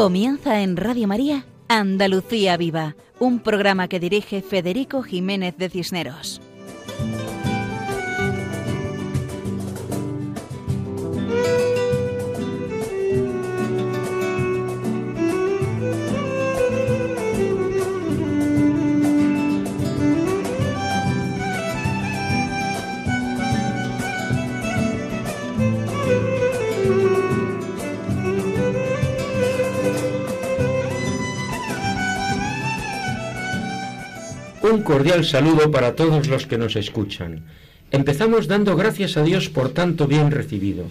Comienza en Radio María Andalucía Viva, un programa que dirige Federico Jiménez de Cisneros. Un cordial saludo para todos los que nos escuchan. Empezamos dando gracias a Dios por tanto bien recibido.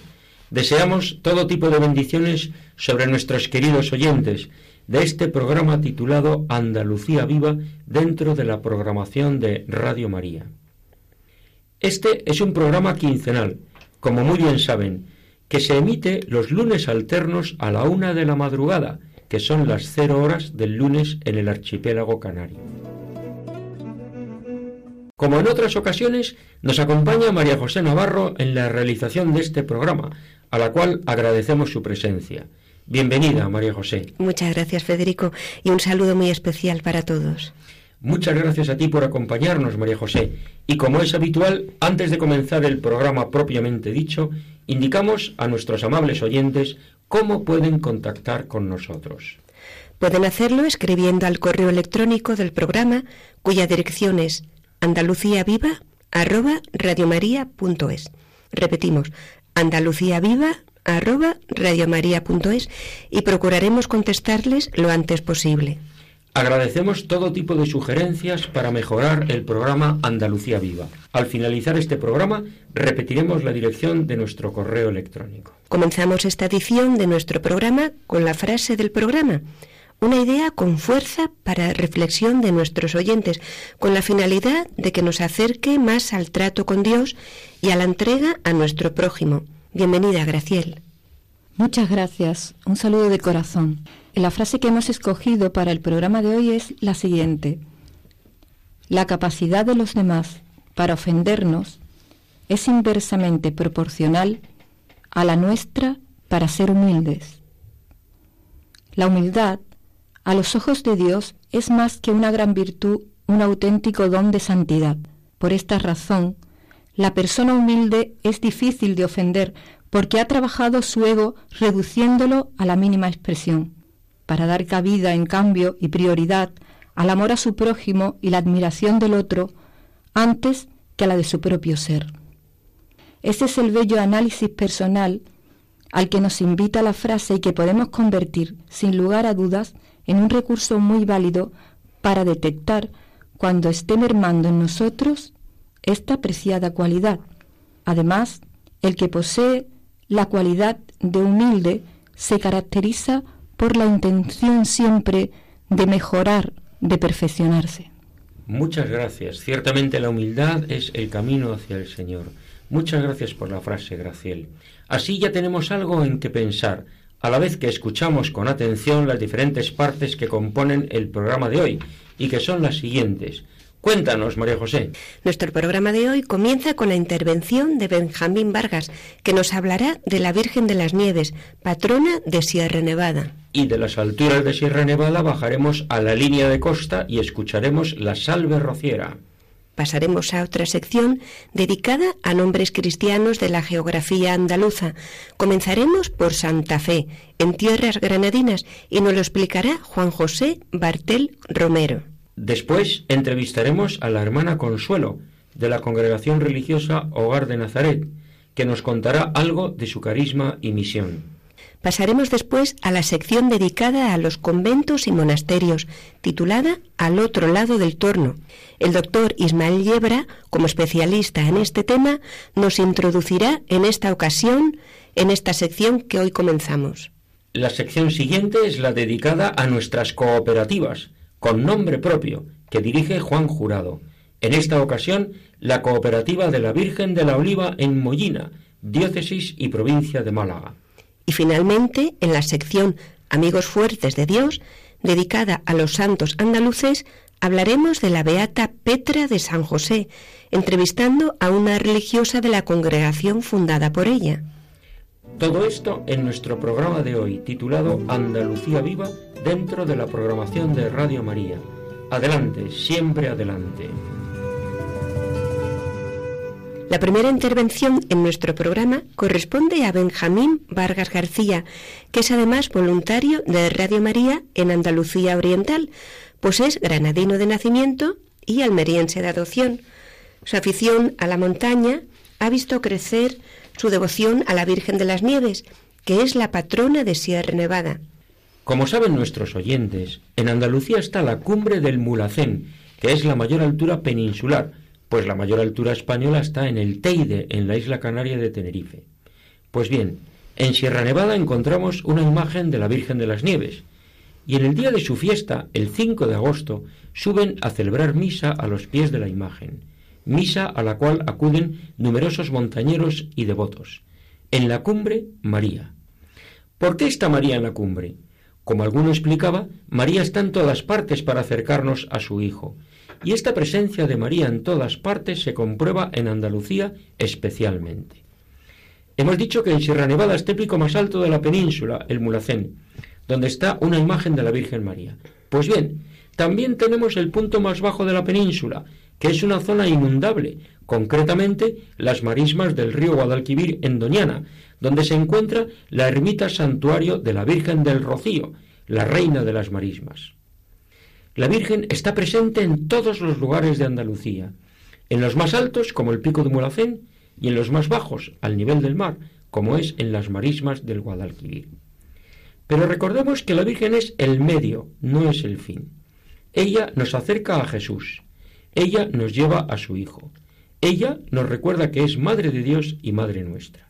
Deseamos todo tipo de bendiciones sobre nuestros queridos oyentes de este programa titulado Andalucía Viva dentro de la programación de Radio María. Este es un programa quincenal, como muy bien saben, que se emite los lunes alternos a la una de la madrugada, que son las cero horas del lunes en el archipiélago canario. Como en otras ocasiones, nos acompaña María José Navarro en la realización de este programa, a la cual agradecemos su presencia. Bienvenida, María José. Muchas gracias, Federico, y un saludo muy especial para todos. Muchas gracias a ti por acompañarnos, María José. Y como es habitual, antes de comenzar el programa propiamente dicho, indicamos a nuestros amables oyentes cómo pueden contactar con nosotros. Pueden hacerlo escribiendo al correo electrónico del programa, cuya dirección es andaluciaviva arroba radiomaria.es. Repetimos, andaluciaviva arroba radiomaria.es y procuraremos contestarles lo antes posible. Agradecemos todo tipo de sugerencias para mejorar el programa Andalucía Viva. Al finalizar este programa, repetiremos la dirección de nuestro correo electrónico. Comenzamos esta edición de nuestro programa con la frase del programa una idea con fuerza para reflexión de nuestros oyentes, con la finalidad de que nos acerque más al trato con Dios y a la entrega a nuestro prójimo. Bienvenida, Graciel. Muchas gracias. Un saludo de corazón. La frase que hemos escogido para el programa de hoy es la siguiente. La capacidad de los demás para ofendernos es inversamente proporcional a la nuestra para ser humildes. La humildad a los ojos de Dios es más que una gran virtud, un auténtico don de santidad. Por esta razón, la persona humilde es difícil de ofender porque ha trabajado su ego reduciéndolo a la mínima expresión, para dar cabida, en cambio, y prioridad al amor a su prójimo y la admiración del otro antes que a la de su propio ser. Ese es el bello análisis personal al que nos invita la frase y que podemos convertir, sin lugar a dudas, en un recurso muy válido para detectar cuando esté mermando en nosotros esta preciada cualidad. Además, el que posee la cualidad de humilde se caracteriza por la intención siempre de mejorar, de perfeccionarse. Muchas gracias. Ciertamente la humildad es el camino hacia el Señor. Muchas gracias por la frase, Graciel. Así ya tenemos algo en que pensar, a la vez que escuchamos con atención las diferentes partes que componen el programa de hoy y que son las siguientes. Cuéntanos, María José. Nuestro programa de hoy comienza con la intervención de Benjamín Vargas, que nos hablará de la Virgen de las Nieves, patrona de Sierra Nevada. Y de las alturas de Sierra Nevada bajaremos a la línea de costa y escucharemos la salve rociera pasaremos a otra sección dedicada a nombres cristianos de la geografía andaluza. Comenzaremos por Santa Fe, en tierras granadinas, y nos lo explicará Juan José Bartel Romero. Después entrevistaremos a la hermana Consuelo, de la congregación religiosa Hogar de Nazaret, que nos contará algo de su carisma y misión. Pasaremos después a la sección dedicada a los conventos y monasterios, titulada Al otro lado del torno. El doctor Ismael Yebra, como especialista en este tema, nos introducirá en esta ocasión, en esta sección que hoy comenzamos. La sección siguiente es la dedicada a nuestras cooperativas, con nombre propio, que dirige Juan Jurado. En esta ocasión, la cooperativa de la Virgen de la Oliva en Mollina, diócesis y provincia de Málaga. Y finalmente, en la sección Amigos Fuertes de Dios, dedicada a los santos andaluces, hablaremos de la beata Petra de San José, entrevistando a una religiosa de la congregación fundada por ella. Todo esto en nuestro programa de hoy, titulado Andalucía Viva, dentro de la programación de Radio María. Adelante, siempre adelante. La primera intervención en nuestro programa corresponde a Benjamín Vargas García, que es además voluntario de Radio María en Andalucía Oriental, pues es granadino de nacimiento y almeriense de adopción. Su afición a la montaña ha visto crecer su devoción a la Virgen de las Nieves, que es la patrona de Sierra Nevada. Como saben nuestros oyentes, en Andalucía está la cumbre del Mulacén, que es la mayor altura peninsular, pues la mayor altura española está en el Teide, en la isla canaria de Tenerife. Pues bien, en Sierra Nevada encontramos una imagen de la Virgen de las Nieves, y en el día de su fiesta, el 5 de agosto, suben a celebrar misa a los pies de la imagen, misa a la cual acuden numerosos montañeros y devotos. En la cumbre, María. ¿Por qué está María en la cumbre? Como alguno explicaba, María está en todas partes para acercarnos a su Hijo, y esta presencia de María en todas partes se comprueba en Andalucía especialmente. Hemos dicho que en Sierra Nevada está el pico más alto de la península, el Mulacén, donde está una imagen de la Virgen María. Pues bien, también tenemos el punto más bajo de la península, que es una zona inundable, concretamente las marismas del río Guadalquivir en Doñana, donde se encuentra la ermita santuario de la Virgen del Rocío, la reina de las marismas. La Virgen está presente en todos los lugares de Andalucía, en los más altos, como el pico de Mulacén, y en los más bajos, al nivel del mar, como es en las marismas del Guadalquivir. Pero recordemos que la Virgen es el medio, no es el fin. Ella nos acerca a Jesús, ella nos lleva a su Hijo, ella nos recuerda que es Madre de Dios y Madre nuestra.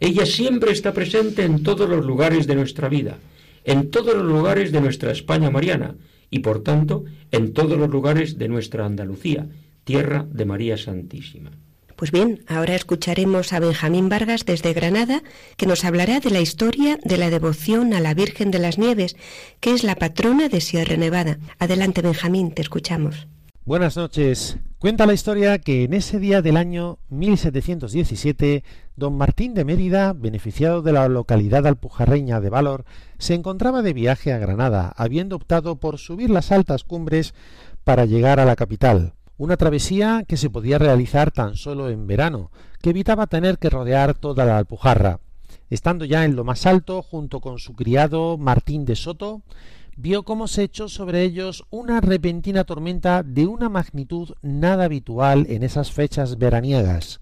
Ella siempre está presente en todos los lugares de nuestra vida, en todos los lugares de nuestra España mariana, y por tanto en todos los lugares de nuestra Andalucía, tierra de María Santísima. Pues bien, ahora escucharemos a Benjamín Vargas desde Granada, que nos hablará de la historia de la devoción a la Virgen de las Nieves, que es la patrona de Sierra Nevada. Adelante, Benjamín, te escuchamos. Buenas noches. Cuenta la historia que en ese día del año 1717, don Martín de Mérida, beneficiado de la localidad alpujarreña de Valor, se encontraba de viaje a Granada, habiendo optado por subir las altas cumbres para llegar a la capital. Una travesía que se podía realizar tan solo en verano, que evitaba tener que rodear toda la Alpujarra. Estando ya en lo más alto, junto con su criado Martín de Soto, vio cómo se echó sobre ellos una repentina tormenta de una magnitud nada habitual en esas fechas veraniegas.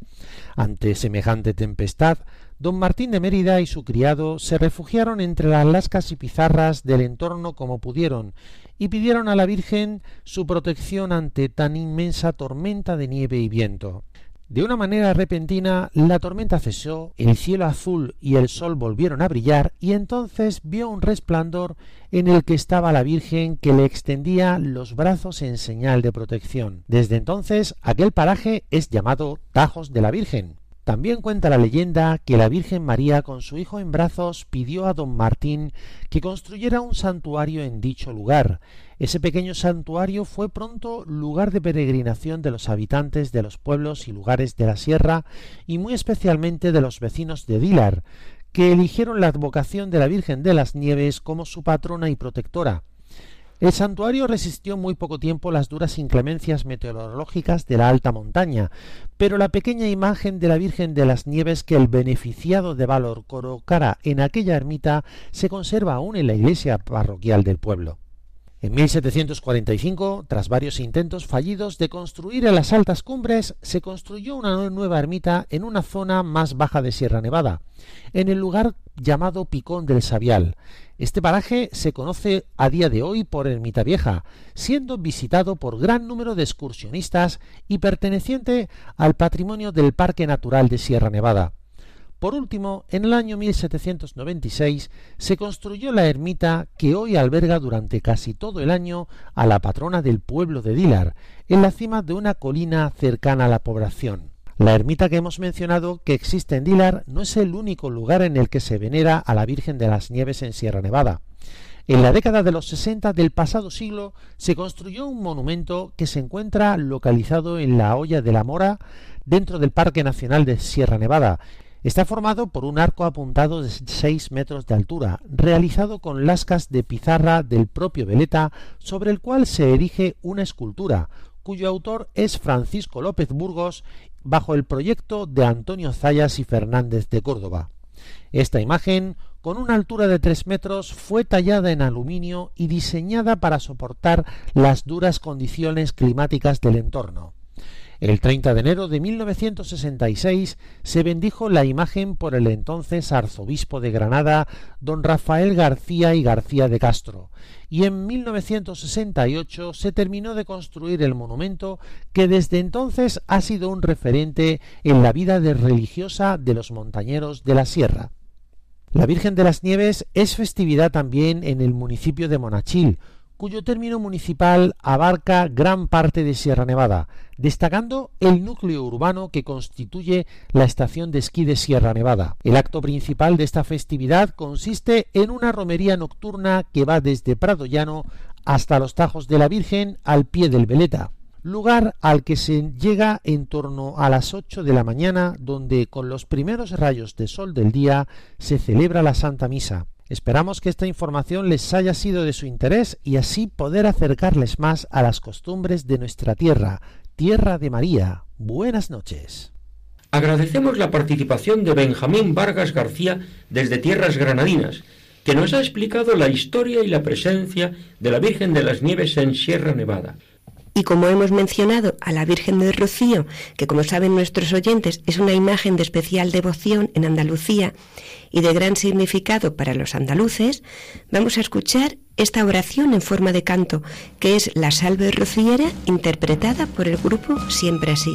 Ante semejante tempestad, don Martín de Mérida y su criado se refugiaron entre las lascas y pizarras del entorno como pudieron, y pidieron a la Virgen su protección ante tan inmensa tormenta de nieve y viento. De una manera repentina, la tormenta cesó, el cielo azul y el sol volvieron a brillar, y entonces vio un resplandor en el que estaba la Virgen que le extendía los brazos en señal de protección. Desde entonces, aquel paraje es llamado Tajos de la Virgen. También cuenta la leyenda que la Virgen María con su hijo en brazos pidió a don Martín que construyera un santuario en dicho lugar, ese pequeño santuario fue pronto lugar de peregrinación de los habitantes de los pueblos y lugares de la sierra y muy especialmente de los vecinos de Dilar, que eligieron la advocación de la Virgen de las Nieves como su patrona y protectora. El santuario resistió muy poco tiempo las duras inclemencias meteorológicas de la alta montaña, pero la pequeña imagen de la Virgen de las Nieves que el beneficiado de Valor colocara en aquella ermita se conserva aún en la iglesia parroquial del pueblo. En 1745, tras varios intentos fallidos de construir en las altas cumbres, se construyó una nueva ermita en una zona más baja de Sierra Nevada, en el lugar llamado Picón del Sabial. Este paraje se conoce a día de hoy por Ermita Vieja, siendo visitado por gran número de excursionistas y perteneciente al patrimonio del Parque Natural de Sierra Nevada. Por último, en el año 1796 se construyó la ermita que hoy alberga durante casi todo el año a la patrona del pueblo de Dilar, en la cima de una colina cercana a la población. La ermita que hemos mencionado que existe en Dilar no es el único lugar en el que se venera a la Virgen de las Nieves en Sierra Nevada. En la década de los 60 del pasado siglo se construyó un monumento que se encuentra localizado en la Hoya de la Mora, dentro del Parque Nacional de Sierra Nevada, Está formado por un arco apuntado de 6 metros de altura, realizado con lascas de pizarra del propio Veleta, sobre el cual se erige una escultura, cuyo autor es Francisco López Burgos, bajo el proyecto de Antonio Zayas y Fernández de Córdoba. Esta imagen, con una altura de 3 metros, fue tallada en aluminio y diseñada para soportar las duras condiciones climáticas del entorno. El 30 de enero de 1966 se bendijo la imagen por el entonces arzobispo de Granada, don Rafael García y García de Castro, y en 1968 se terminó de construir el monumento que desde entonces ha sido un referente en la vida religiosa de los montañeros de la sierra. La Virgen de las Nieves es festividad también en el municipio de Monachil, cuyo término municipal abarca gran parte de Sierra Nevada, destacando el núcleo urbano que constituye la estación de esquí de Sierra Nevada. El acto principal de esta festividad consiste en una romería nocturna que va desde Prado Llano hasta los Tajos de la Virgen al pie del Veleta lugar al que se llega en torno a las ocho de la mañana, donde con los primeros rayos de sol del día se celebra la Santa Misa. Esperamos que esta información les haya sido de su interés y así poder acercarles más a las costumbres de nuestra tierra, tierra de María. Buenas noches. Agradecemos la participación de Benjamín Vargas García desde Tierras Granadinas, que nos ha explicado la historia y la presencia de la Virgen de las Nieves en Sierra Nevada. Y como hemos mencionado a la Virgen de Rocío, que como saben nuestros oyentes es una imagen de especial devoción en Andalucía y de gran significado para los andaluces, vamos a escuchar esta oración en forma de canto, que es la salve rociera interpretada por el grupo Siempre así.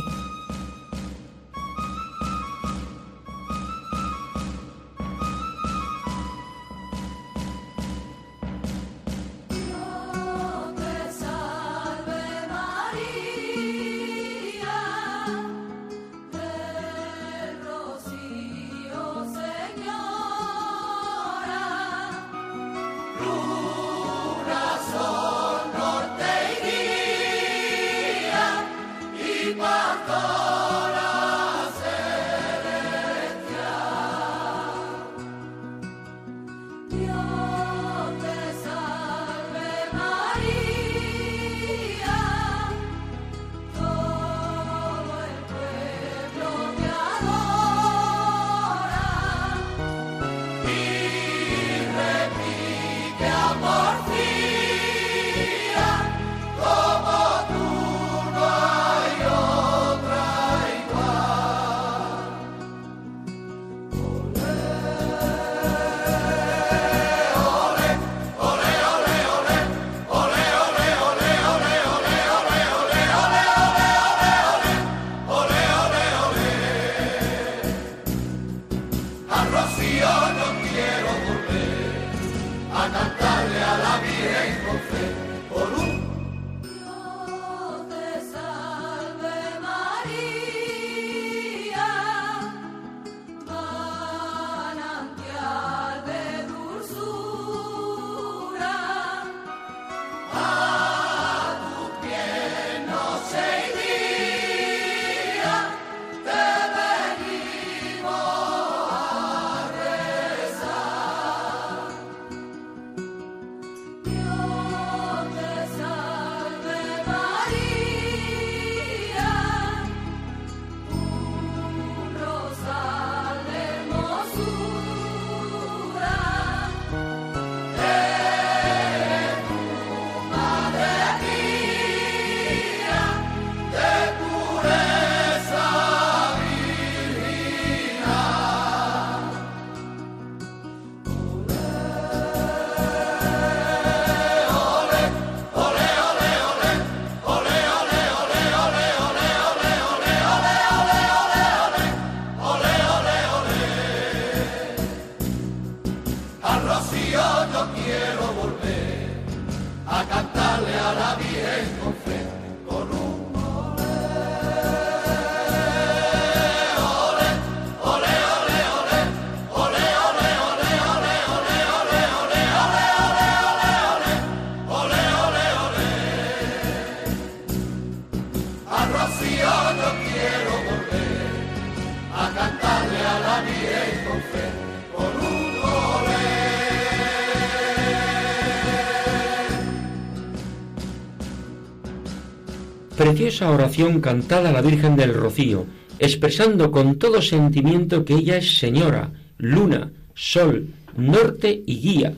Preciosa oración cantada a la Virgen del Rocío, expresando con todo sentimiento que ella es Señora, Luna, Sol, Norte y Guía,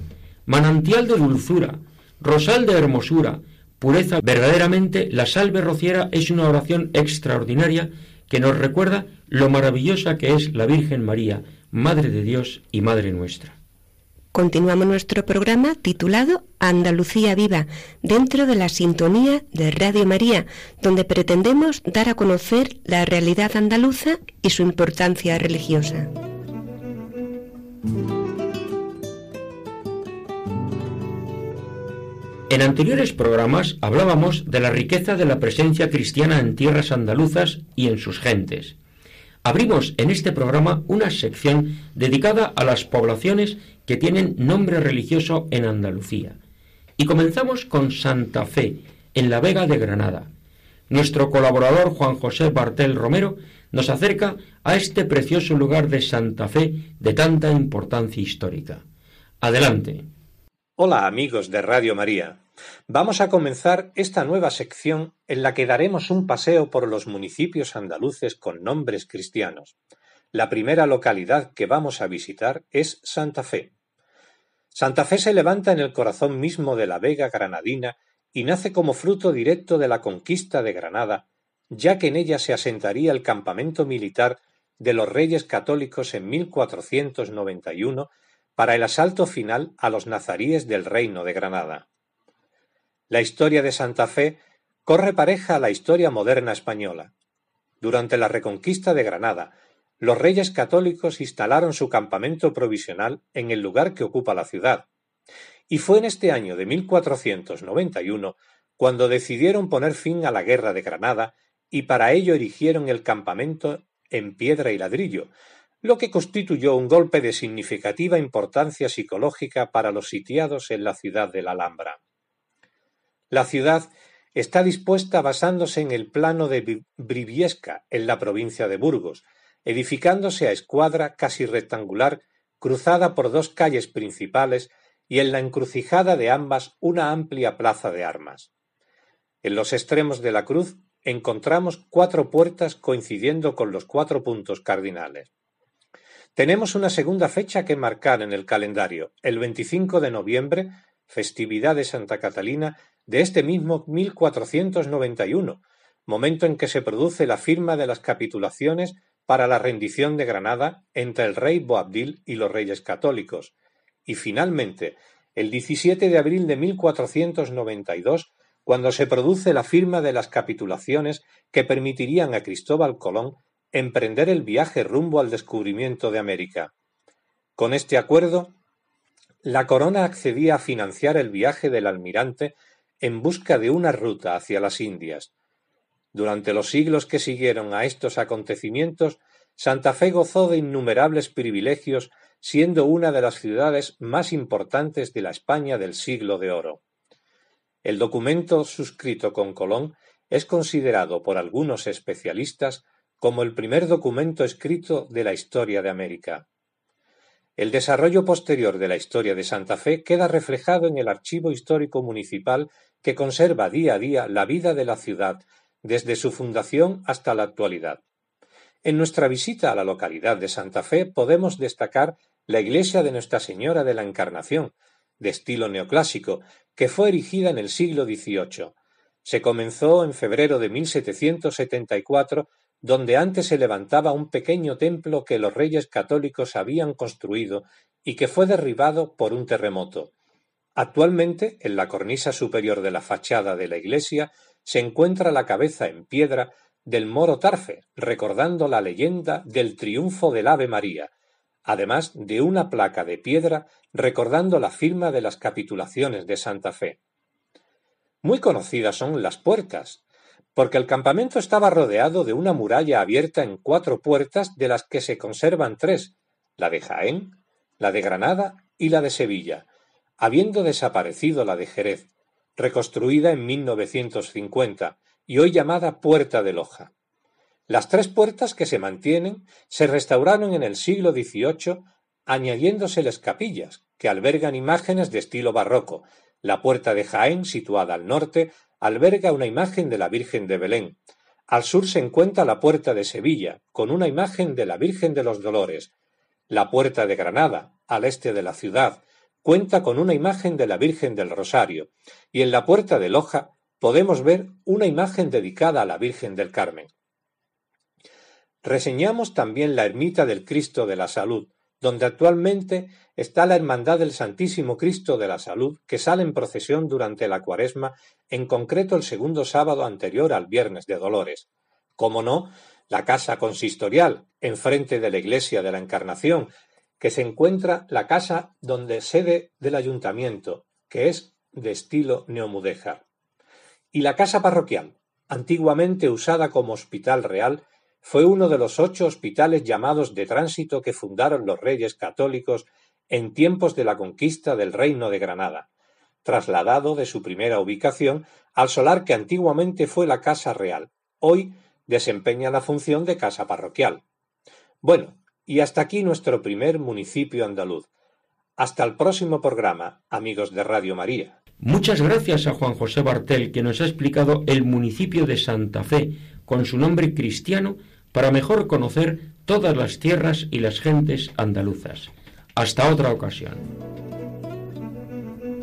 manantial de dulzura, rosal de hermosura, pureza. Verdaderamente la salve rociera es una oración extraordinaria que nos recuerda lo maravillosa que es la Virgen María, Madre de Dios y Madre nuestra. Continuamos nuestro programa titulado Andalucía Viva, dentro de la sintonía de Radio María, donde pretendemos dar a conocer la realidad andaluza y su importancia religiosa. En anteriores programas hablábamos de la riqueza de la presencia cristiana en tierras andaluzas y en sus gentes. Abrimos en este programa una sección dedicada a las poblaciones que tienen nombre religioso en Andalucía. Y comenzamos con Santa Fe, en la Vega de Granada. Nuestro colaborador Juan José Bartel Romero nos acerca a este precioso lugar de Santa Fe de tanta importancia histórica. Adelante. Hola amigos de Radio María. Vamos a comenzar esta nueva sección en la que daremos un paseo por los municipios andaluces con nombres cristianos. La primera localidad que vamos a visitar es Santa Fe. Santa Fe se levanta en el corazón mismo de la Vega granadina y nace como fruto directo de la conquista de Granada, ya que en ella se asentaría el campamento militar de los reyes católicos en 1491 para el asalto final a los nazaríes del Reino de Granada. La historia de Santa Fe corre pareja a la historia moderna española. Durante la reconquista de Granada, los reyes católicos instalaron su campamento provisional en el lugar que ocupa la ciudad, y fue en este año de 1491 cuando decidieron poner fin a la guerra de Granada y para ello erigieron el campamento en piedra y ladrillo, lo que constituyó un golpe de significativa importancia psicológica para los sitiados en la ciudad de la Alhambra. La ciudad está dispuesta basándose en el plano de Briviesca, en la provincia de Burgos, edificándose a escuadra casi rectangular, cruzada por dos calles principales y en la encrucijada de ambas una amplia plaza de armas. En los extremos de la cruz encontramos cuatro puertas coincidiendo con los cuatro puntos cardinales. Tenemos una segunda fecha que marcar en el calendario, el 25 de noviembre, festividad de Santa Catalina de este mismo 1491, momento en que se produce la firma de las capitulaciones para la rendición de Granada entre el rey Boabdil y los reyes católicos, y finalmente el 17 de abril de 1492, cuando se produce la firma de las capitulaciones que permitirían a Cristóbal Colón emprender el viaje rumbo al descubrimiento de América. Con este acuerdo, la corona accedía a financiar el viaje del almirante en busca de una ruta hacia las Indias. Durante los siglos que siguieron a estos acontecimientos, Santa Fe gozó de innumerables privilegios, siendo una de las ciudades más importantes de la España del siglo de oro. El documento suscrito con Colón es considerado por algunos especialistas como el primer documento escrito de la historia de América. El desarrollo posterior de la historia de Santa Fe queda reflejado en el Archivo Histórico Municipal que conserva día a día la vida de la ciudad desde su fundación hasta la actualidad. En nuestra visita a la localidad de Santa Fe podemos destacar la iglesia de Nuestra Señora de la Encarnación, de estilo neoclásico, que fue erigida en el siglo XVIII. Se comenzó en febrero de 1774 donde antes se levantaba un pequeño templo que los reyes católicos habían construido y que fue derribado por un terremoto. Actualmente, en la cornisa superior de la fachada de la iglesia, se encuentra la cabeza en piedra del moro Tarfe, recordando la leyenda del triunfo del Ave María, además de una placa de piedra recordando la firma de las capitulaciones de Santa Fe. Muy conocidas son las puertas, porque el campamento estaba rodeado de una muralla abierta en cuatro puertas de las que se conservan tres, la de Jaén, la de Granada y la de Sevilla, habiendo desaparecido la de Jerez, reconstruida en 1950 y hoy llamada Puerta de Loja. Las tres puertas que se mantienen se restauraron en el siglo XVIII añadiéndoseles capillas, que albergan imágenes de estilo barroco, La puerta de Jaén, situada al norte, alberga una imagen de la Virgen de Belén. Al sur se encuentra la puerta de Sevilla, con una imagen de la Virgen de los Dolores. La puerta de Granada, al este de la ciudad, cuenta con una imagen de la Virgen del Rosario, y en la puerta de Loja podemos ver una imagen dedicada a la Virgen del Carmen. Reseñamos también la ermita del Cristo de la Salud, donde actualmente está la Hermandad del Santísimo Cristo de la Salud, que sale en procesión durante la cuaresma, en concreto el segundo sábado anterior al Viernes de Dolores. Como no, la casa consistorial, enfrente de la iglesia de la Encarnación, que se encuentra la casa donde sede del ayuntamiento, que es de estilo neomudéjar. Y la casa parroquial, antiguamente usada como hospital real, fue uno de los ocho hospitales llamados de tránsito que fundaron los reyes católicos en tiempos de la conquista del Reino de Granada, trasladado de su primera ubicación al solar que antiguamente fue la Casa Real. Hoy desempeña la función de casa parroquial. Bueno, y hasta aquí nuestro primer municipio andaluz. Hasta el próximo programa, amigos de Radio María. Muchas gracias a Juan José Bartel que nos ha explicado el municipio de Santa Fe con su nombre cristiano para mejor conocer todas las tierras y las gentes andaluzas. Hasta otra ocasión.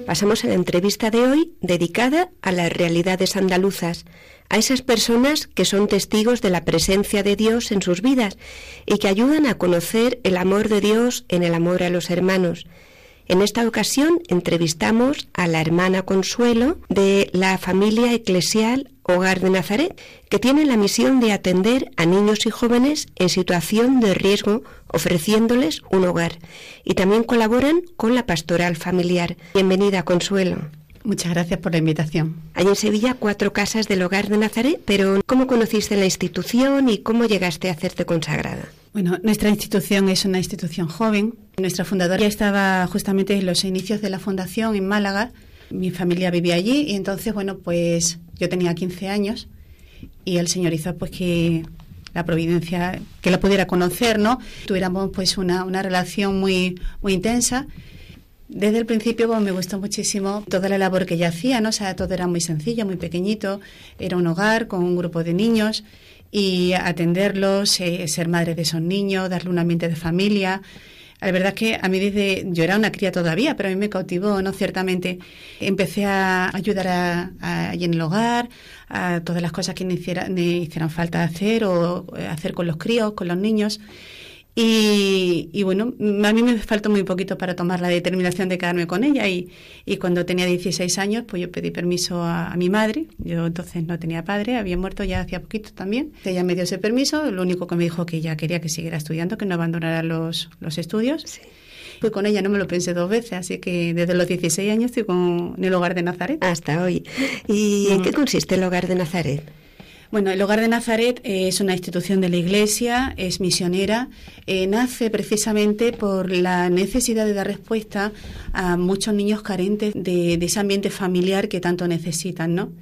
Pasamos a la entrevista de hoy dedicada a las realidades andaluzas, a esas personas que son testigos de la presencia de Dios en sus vidas y que ayudan a conocer el amor de Dios en el amor a los hermanos. En esta ocasión entrevistamos a la hermana Consuelo de la familia eclesial Hogar de Nazaret, que tiene la misión de atender a niños y jóvenes en situación de riesgo, ofreciéndoles un hogar. Y también colaboran con la pastoral familiar. Bienvenida, Consuelo. Muchas gracias por la invitación. Hay en Sevilla cuatro casas del Hogar de Nazaret, pero ¿cómo conociste la institución y cómo llegaste a hacerte consagrada? Bueno, nuestra institución es una institución joven. Nuestra fundadora ya estaba justamente en los inicios de la fundación en Málaga. Mi familia vivía allí y entonces, bueno, pues yo tenía 15 años y el Señor hizo pues que la providencia, que la pudiera conocer, ¿no? Tuviéramos pues una, una relación muy, muy intensa. Desde el principio pues, me gustó muchísimo toda la labor que ella hacía, ¿no? O sea, todo era muy sencillo, muy pequeñito. Era un hogar con un grupo de niños y atenderlos, eh, ser madre de esos niños, darle un ambiente de familia. La verdad es que a mí desde, yo era una cría todavía, pero a mí me cautivó, ¿no? Ciertamente empecé a ayudar allí en el hogar, a todas las cosas que me, me hicieran falta hacer o eh, hacer con los críos, con los niños. Y, bueno, a mí me faltó muy poquito para tomar la determinación de quedarme con ella y, y cuando tenía 16 años, pues yo pedí permiso a, mi madre. Yo entonces no tenía padre, había muerto ya hacía poquito también. Ella me dio ese permiso, lo único que me dijo que ella quería que siguiera estudiando, que no abandonara los, los estudios. Sí. Fui con ella, no me lo pensé dos veces, así que desde los 16 años estoy con el hogar de Nazaret. Hasta hoy. ¿Y en qué consiste el hogar de Nazaret? Bueno, el Hogar de Nazaret es una institución de la Iglesia, es misionera, eh, nace precisamente por la necesidad de dar respuesta a muchos niños carentes de, ese ambiente familiar que tanto necesitan, ¿no?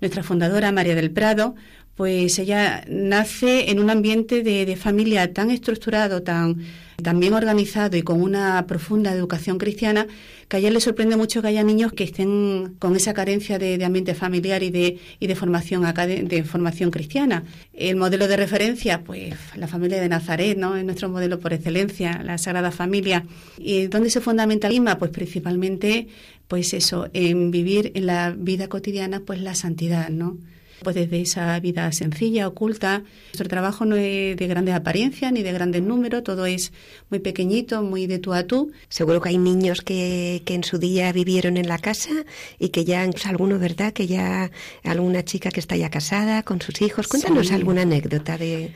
Nuestra fundadora, María del Prado, pues ella nace en un ambiente de, familia tan estructurado, tan también organizado y con una profunda educación cristiana, que a ella le sorprende mucho que haya niños que estén con esa carencia de, ambiente familiar y de, y de formación de formación cristiana. El modelo de referencia, pues la familia de Nazaret, ¿no? Es nuestro modelo por excelencia, la Sagrada Familia. ¿Y dónde se fundamenta el Pues principalmente, pues eso, en vivir en la vida cotidiana, pues la santidad, ¿no? Pues desde esa vida sencilla, oculta. Nuestro trabajo no es de grandes apariencias ni de grandes números, todo es muy pequeñito, muy de tú a tú. Seguro que hay niños que, que en su día vivieron en la casa y que ya, incluso alguno, ¿verdad? Que ya alguna chica que está ya casada con sus hijos. Cuéntanos alguna anécdota de...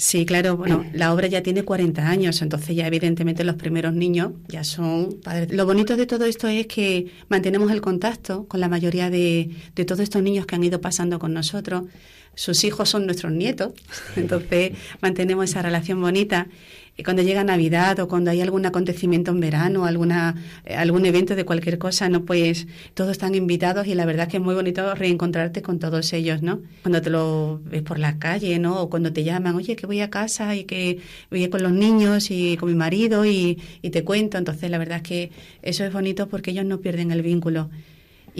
Sí, claro, bueno, la obra ya tiene 40 años, entonces ya evidentemente los primeros niños ya son padres. Lo bonito de todo esto es que mantenemos el contacto con la mayoría de, de todos estos niños que han ido pasando con nosotros. Sus hijos son nuestros nietos, entonces mantenemos esa relación bonita cuando llega Navidad o cuando hay algún acontecimiento en verano, alguna, eh, algún evento de cualquier cosa, ¿no? Pues todos están invitados y la verdad que es muy bonito reencontrarte con todos ellos, ¿no? Cuando te lo ves por la calle, ¿no? O cuando te llaman, oye, que voy a casa y que voy con los niños y con mi marido y, y te cuento. Entonces, la verdad es que eso es bonito porque ellos no pierden el vínculo.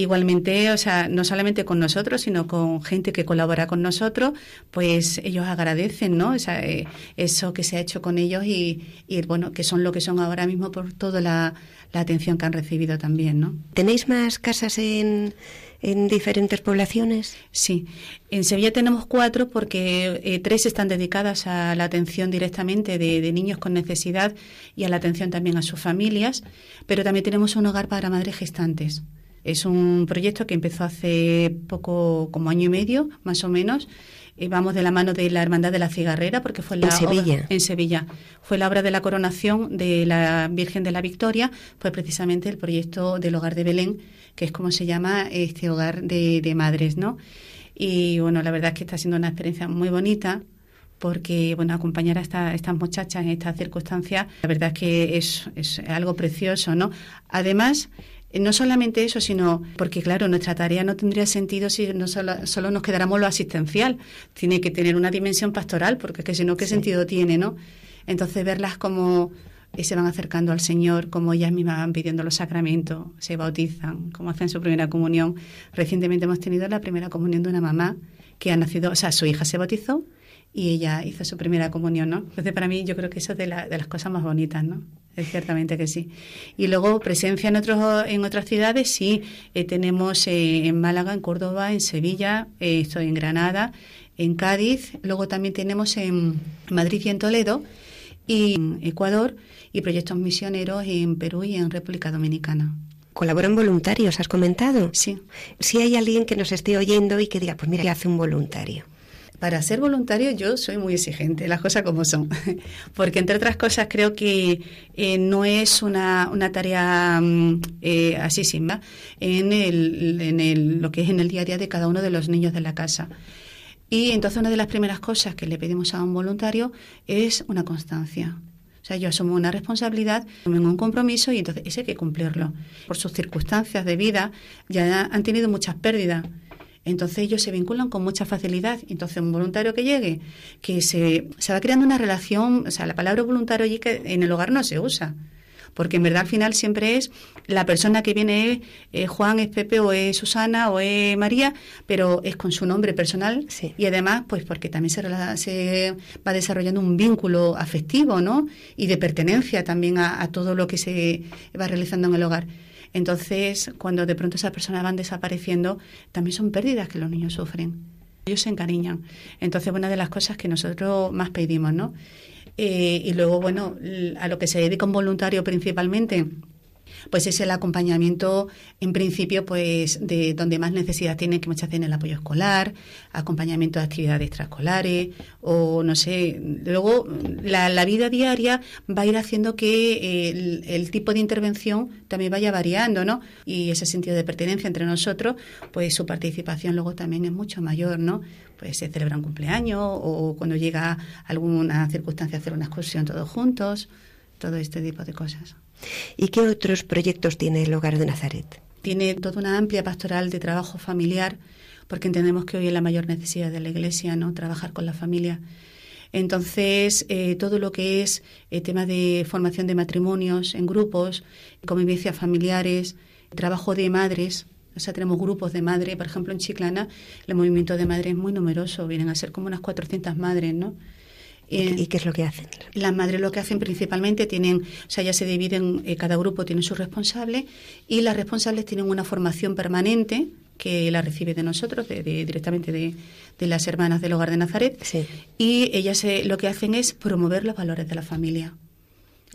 Igualmente, o sea, no solamente con nosotros, sino con gente que colabora con nosotros, pues ellos agradecen, ¿no? O sea, eh, eso que se ha hecho con ellos y, y, bueno, que son lo que son ahora mismo por toda la, la atención que han recibido también, ¿no? ¿Tenéis más casas en en diferentes poblaciones? Sí, en Sevilla tenemos cuatro porque eh, tres están dedicadas a la atención directamente de, niños con necesidad y a la atención también a sus familias, pero también tenemos un hogar para madres gestantes. Es un proyecto que empezó hace poco, como año y medio, más o menos. y vamos de la mano de la Hermandad de la Cigarrera, porque fue la en Sevilla. en Sevilla. Fue la obra de la coronación de la Virgen de la Victoria, fue precisamente el proyecto del Hogar de Belén, que es como se llama este hogar de, madres, ¿no? Y bueno, la verdad es que está siendo una experiencia muy bonita porque bueno acompañar a estas muchachas en estas circunstancias la verdad es que es, es algo precioso no además no solamente eso, sino porque, claro, nuestra tarea no tendría sentido si no solo, solo nos quedáramos lo asistencial. Tiene que tener una dimensión pastoral, porque que si no, ¿qué sentido tiene, no? Entonces, verlas como y se van acercando al Señor, como ellas mismas van pidiendo los sacramentos, se bautizan, como hacen su primera comunión. Recientemente hemos tenido la primera comunión de una mamá que ha nacido, o sea, su hija se bautizó y ella hizo su primera comunión, ¿no? Entonces, para mí, yo creo que eso es de, de las cosas más bonitas, ¿no? Es ciertamente que sí. Y luego, presencia en, otros, en otras ciudades, sí. Eh, tenemos eh, en Málaga, en Córdoba, en Sevilla, eh, estoy en Granada, en Cádiz. Luego también tenemos en Madrid y en Toledo y en Ecuador y proyectos misioneros en Perú y en República Dominicana. ¿Colaboran voluntarios, has comentado? Sí. Si hay alguien que nos esté oyendo y que diga, pues mira, ¿qué hace un voluntario? Para ser voluntario yo soy muy exigente, las cosas como son, porque entre otras cosas creo que eh, no es una, una tarea mm, eh, así sin más en, el, en el, lo que es en el día a día de cada uno de los niños de la casa. Y entonces una de las primeras cosas que le pedimos a un voluntario es una constancia. O sea, yo asumo una responsabilidad, tengo un compromiso y entonces ese hay que cumplirlo. Por sus circunstancias de vida ya han tenido muchas pérdidas. Entonces ellos se vinculan con mucha facilidad. Entonces un voluntario que llegue, que se, se va creando una relación, o sea, la palabra voluntario allí que en el hogar no se usa porque en verdad al final siempre es la persona que viene es Juan, es Pepe o es Susana o es María, pero es con su nombre personal y además pues porque también se, se, va desarrollando un vínculo afectivo, ¿no? Y de pertenencia también a, todo lo que se va realizando en el hogar. Entonces, cuando de pronto esas personas van desapareciendo, también son pérdidas que los niños sufren. Ellos se encariñan. Entonces, una de las cosas que nosotros más pedimos, ¿no? Eh, y luego, bueno, a lo que se dedica un voluntario principalmente pues es el acompañamiento, en principio, pues de donde más necesidad tiene, que muchas veces el apoyo escolar, acompañamiento de actividades extraescolares, o no sé. Luego, la, vida diaria va a ir haciendo que el, tipo de intervención también vaya variando, ¿no? Y ese sentido de pertenencia entre nosotros, pues su participación luego también es mucho mayor, ¿no? Pues se celebra un cumpleaños o cuando llega alguna circunstancia hacer una excursión todos juntos, todo este tipo de cosas. ¿Y qué otros proyectos tiene el Hogar de Nazaret? Tiene toda una amplia pastoral de trabajo familiar, porque entendemos que hoy es la mayor necesidad de la Iglesia, ¿no? Trabajar con la familia. Entonces, eh, todo lo que es eh, tema de formación de matrimonios en grupos, convivencias familiares, trabajo de madres, o sea, tenemos grupos de madres, por ejemplo, en Chiclana, el movimiento de madres es muy numeroso, vienen a ser como unas 400 madres, ¿no? ¿Y qué es lo que hacen? Las madres lo que hacen principalmente tienen, o sea, ya se dividen, eh, cada grupo tiene su responsable y las responsables tienen una formación permanente que la recibe de nosotros, de, directamente de, las hermanas del hogar de Nazaret. Y ellas eh, lo que hacen es promover los valores de la familia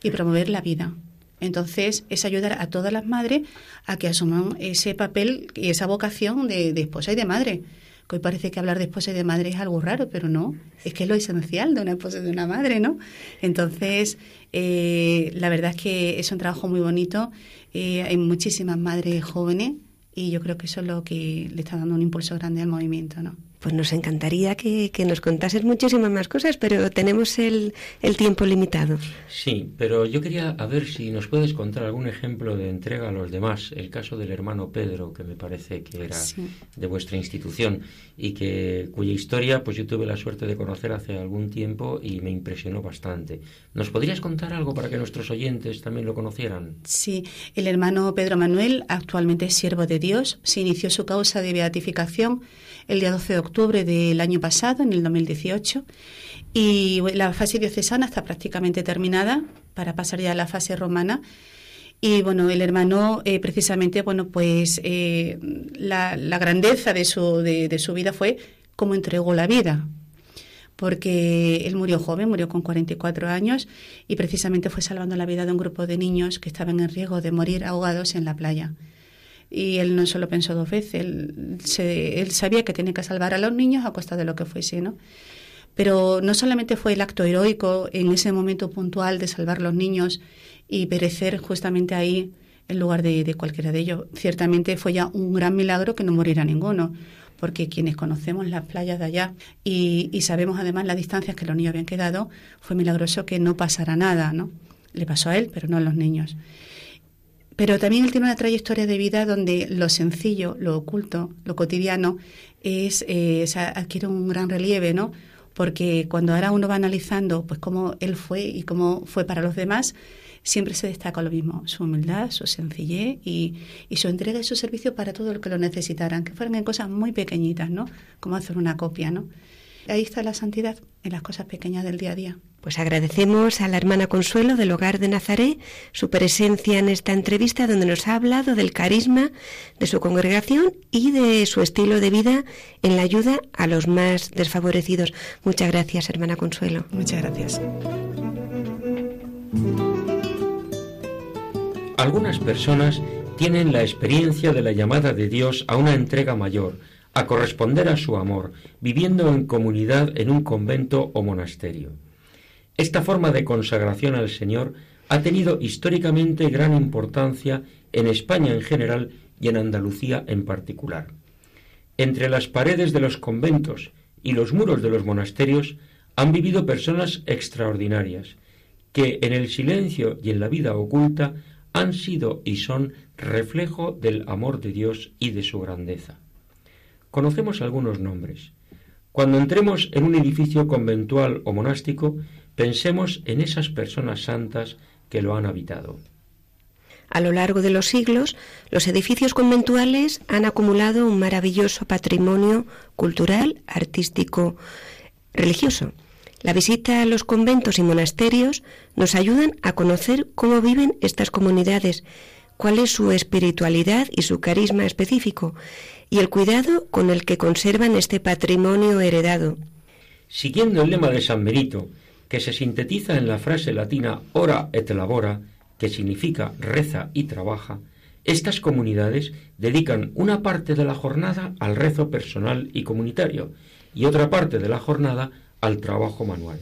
y promover la vida. Entonces, es ayudar a todas las madres a que asuman ese papel y esa vocación de esposa y de madre que hoy parece que hablar de esposa y de madre es algo raro, pero no, es que es lo esencial de una esposa y de una madre, ¿no? Entonces, eh, la verdad es que es un trabajo muy bonito, eh, hay muchísimas madres jóvenes y yo creo que eso es lo que le está dando un impulso grande al movimiento, ¿no? Pues nos encantaría que, nos contases muchísimas más cosas, pero tenemos el, tiempo limitado. Sí, pero yo quería a ver si nos puedes contar algún ejemplo de entrega a los demás. El caso del hermano Pedro, que me parece que era de vuestra institución y que cuya historia pues yo tuve la suerte de conocer hace algún tiempo y me impresionó bastante. ¿Nos podrías contar algo para que nuestros oyentes también lo conocieran? Sí, el hermano Pedro Manuel actualmente es siervo de Dios, se inició su causa de beatificación el día 12 de octubre del año pasado, en el 2018, y la fase diocesana está prácticamente terminada para pasar ya a la fase romana. Y bueno, el hermano, eh, precisamente, bueno, pues eh, la, grandeza de su, de, su vida fue cómo entregó la vida, porque él murió joven, murió con 44 años y precisamente fue salvando la vida de un grupo de niños que estaban en riesgo de morir ahogados en la playa y él no solo pensó dos veces, él, él sabía que tenía que salvar a los niños a costa de lo que fuese, ¿no? Pero no solamente fue el acto heroico en ese momento puntual de salvar a los niños y perecer justamente ahí en lugar de, cualquiera de ellos. Ciertamente fue ya un gran milagro que no muriera ninguno, porque quienes conocemos las playas de allá y, y sabemos además las distancias que los niños habían quedado, fue milagroso que no pasara nada, ¿no? Le pasó a él, pero no a los niños. Pero también él tiene una trayectoria de vida donde lo sencillo, lo oculto, lo cotidiano, es, eh, adquiere un gran relieve, ¿no? Porque cuando ahora uno va analizando pues cómo él fue y cómo fue para los demás, siempre se destaca lo mismo, su humildad, su sencillez y, y su entrega y su servicio para todo lo que lo necesitaran, que fueran en cosas muy pequeñitas, ¿no? Como hacer una copia, ¿no? Ahí está la santidad, en las cosas pequeñas del día a día. Pues agradecemos a la hermana Consuelo del Hogar de Nazaret su presencia en esta entrevista donde nos ha hablado del carisma de su congregación y de su estilo de vida en la ayuda a los más desfavorecidos. Muchas gracias, hermana Consuelo. Muchas gracias. Algunas personas tienen la experiencia de la llamada de Dios a una entrega mayor, a corresponder a su amor, viviendo en comunidad en un convento o monasterio. Esta forma de consagración al Señor ha tenido históricamente gran importancia en España en general y en Andalucía en particular. Entre las paredes de los conventos y los muros de los monasterios han vivido personas extraordinarias, que en el silencio y en la vida oculta han sido y son reflejo del amor de Dios y de su grandeza. Conocemos algunos nombres. Cuando entremos en un edificio conventual o monástico, pensemos en esas personas santas que lo han habitado. A lo largo de los siglos, los edificios conventuales han acumulado un maravilloso patrimonio cultural, artístico, religioso. La visita a los conventos y monasterios nos ayudan a conocer cómo viven estas comunidades, cuál es su espiritualidad y su carisma específico, y el cuidado con el que conservan este patrimonio heredado. Siguiendo el lema de San Benito, que se sintetiza en la frase latina ora et labora, que significa reza y trabaja, estas comunidades dedican una parte de la jornada al rezo personal y comunitario y otra parte de la jornada al trabajo manual.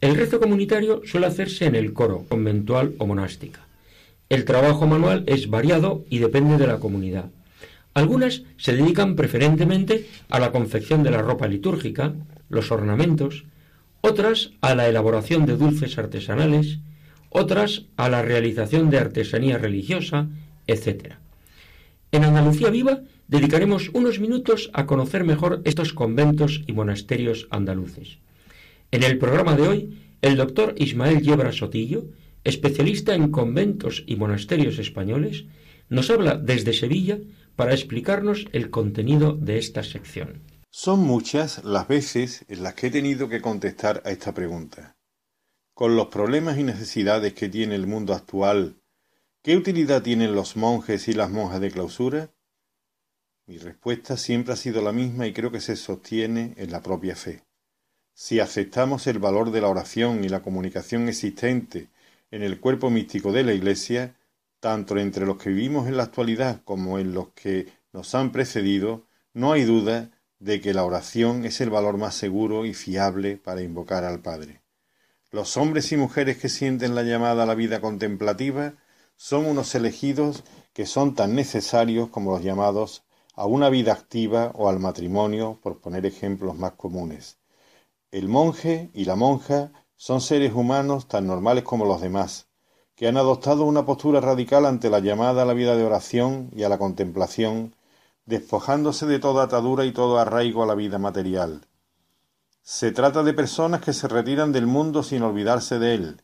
El rezo comunitario suele hacerse en el coro, conventual o monástica. El trabajo manual es variado y depende de la comunidad. Algunas se dedican preferentemente a la confección de la ropa litúrgica, los ornamentos, otras a la elaboración de dulces artesanales, otras a la realización de artesanía religiosa, etc. En Andalucía Viva dedicaremos unos minutos a conocer mejor estos conventos y monasterios andaluces. En el programa de hoy, el doctor Ismael Yebra Sotillo, especialista en conventos y monasterios españoles, nos habla desde Sevilla para explicarnos el contenido de esta sección. Son muchas las veces en las que he tenido que contestar a esta pregunta. Con los problemas y necesidades que tiene el mundo actual, ¿qué utilidad tienen los monjes y las monjas de clausura? Mi respuesta siempre ha sido la misma y creo que se sostiene en la propia fe. Si aceptamos el valor de la oración y la comunicación existente en el cuerpo místico de la Iglesia, tanto entre los que vivimos en la actualidad como en los que nos han precedido, no hay duda de que la oración es el valor más seguro y fiable para invocar al Padre. Los hombres y mujeres que sienten la llamada a la vida contemplativa son unos elegidos que son tan necesarios como los llamados a una vida activa o al matrimonio, por poner ejemplos más comunes. El monje y la monja son seres humanos tan normales como los demás, que han adoptado una postura radical ante la llamada a la vida de oración y a la contemplación, despojándose de toda atadura y todo arraigo a la vida material. Se trata de personas que se retiran del mundo sin olvidarse de él.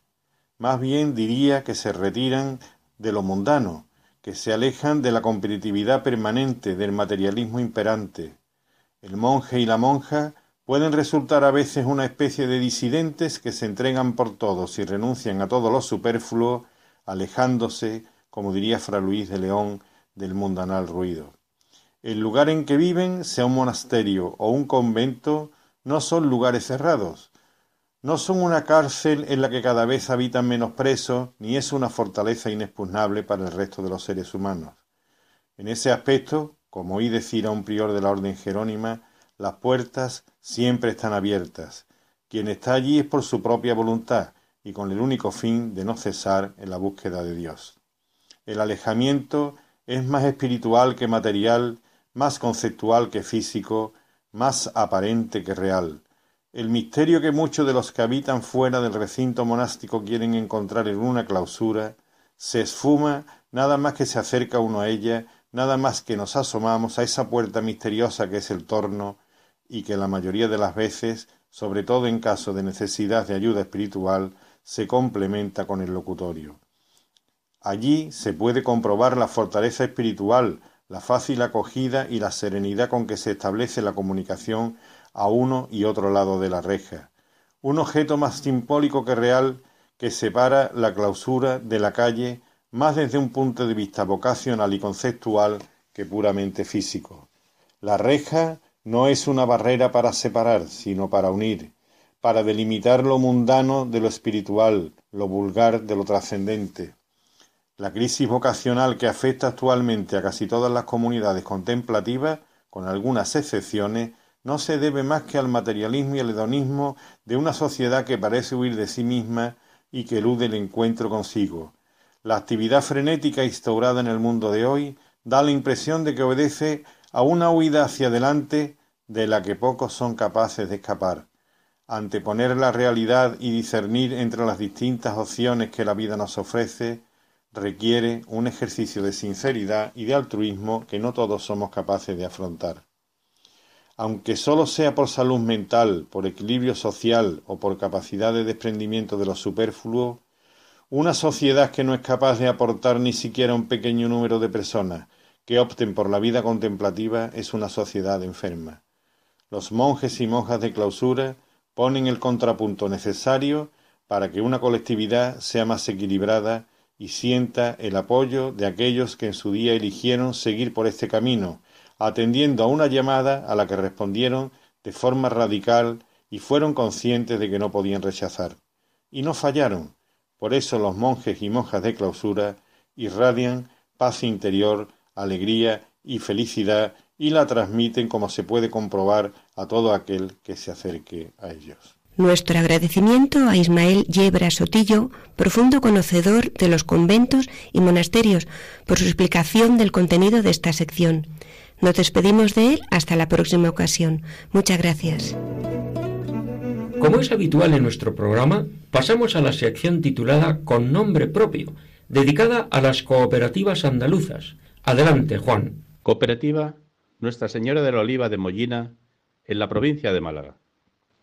Más bien diría que se retiran de lo mundano, que se alejan de la competitividad permanente, del materialismo imperante. El monje y la monja pueden resultar a veces una especie de disidentes que se entregan por todos y renuncian a todo lo superfluo, alejándose, como diría Fra Luis de León, del mundanal ruido. El lugar en que viven, sea un monasterio o un convento, no son lugares cerrados, no son una cárcel en la que cada vez habitan menos presos, ni es una fortaleza inexpugnable para el resto de los seres humanos. En ese aspecto, como oí decir a un prior de la orden jerónima, las puertas siempre están abiertas. Quien está allí es por su propia voluntad y con el único fin de no cesar en la búsqueda de Dios. El alejamiento es más espiritual que material, más conceptual que físico, más aparente que real. El misterio que muchos de los que habitan fuera del recinto monástico quieren encontrar en una clausura se esfuma nada más que se acerca uno a ella, nada más que nos asomamos a esa puerta misteriosa que es el torno y que la mayoría de las veces, sobre todo en caso de necesidad de ayuda espiritual, se complementa con el locutorio. Allí se puede comprobar la fortaleza espiritual, la fácil acogida y la serenidad con que se establece la comunicación a uno y otro lado de la reja, un objeto más simbólico que real que separa la clausura de la calle más desde un punto de vista vocacional y conceptual que puramente físico. La reja no es una barrera para separar, sino para unir, para delimitar lo mundano de lo espiritual, lo vulgar de lo trascendente. La crisis vocacional que afecta actualmente a casi todas las comunidades contemplativas, con algunas excepciones, no se debe más que al materialismo y al hedonismo de una sociedad que parece huir de sí misma y que elude el encuentro consigo. La actividad frenética instaurada en el mundo de hoy da la impresión de que obedece a una huida hacia adelante de la que pocos son capaces de escapar. Anteponer la realidad y discernir entre las distintas opciones que la vida nos ofrece requiere un ejercicio de sinceridad y de altruismo que no todos somos capaces de afrontar. Aunque solo sea por salud mental, por equilibrio social o por capacidad de desprendimiento de lo superfluo, una sociedad que no es capaz de aportar ni siquiera un pequeño número de personas que opten por la vida contemplativa es una sociedad enferma. Los monjes y monjas de clausura ponen el contrapunto necesario para que una colectividad sea más equilibrada y sienta el apoyo de aquellos que en su día eligieron seguir por este camino, atendiendo a una llamada a la que respondieron de forma radical y fueron conscientes de que no podían rechazar. Y no fallaron. Por eso los monjes y monjas de clausura irradian paz interior, alegría y felicidad y la transmiten como se puede comprobar a todo aquel que se acerque a ellos. Nuestro agradecimiento a Ismael Yebra Sotillo, profundo conocedor de los conventos y monasterios, por su explicación del contenido de esta sección. Nos despedimos de él hasta la próxima ocasión. Muchas gracias. Como es habitual en nuestro programa, pasamos a la sección titulada Con nombre propio, dedicada a las cooperativas andaluzas. Adelante, Juan. Cooperativa nuestra Señora de la Oliva de Mollina, en la provincia de Málaga.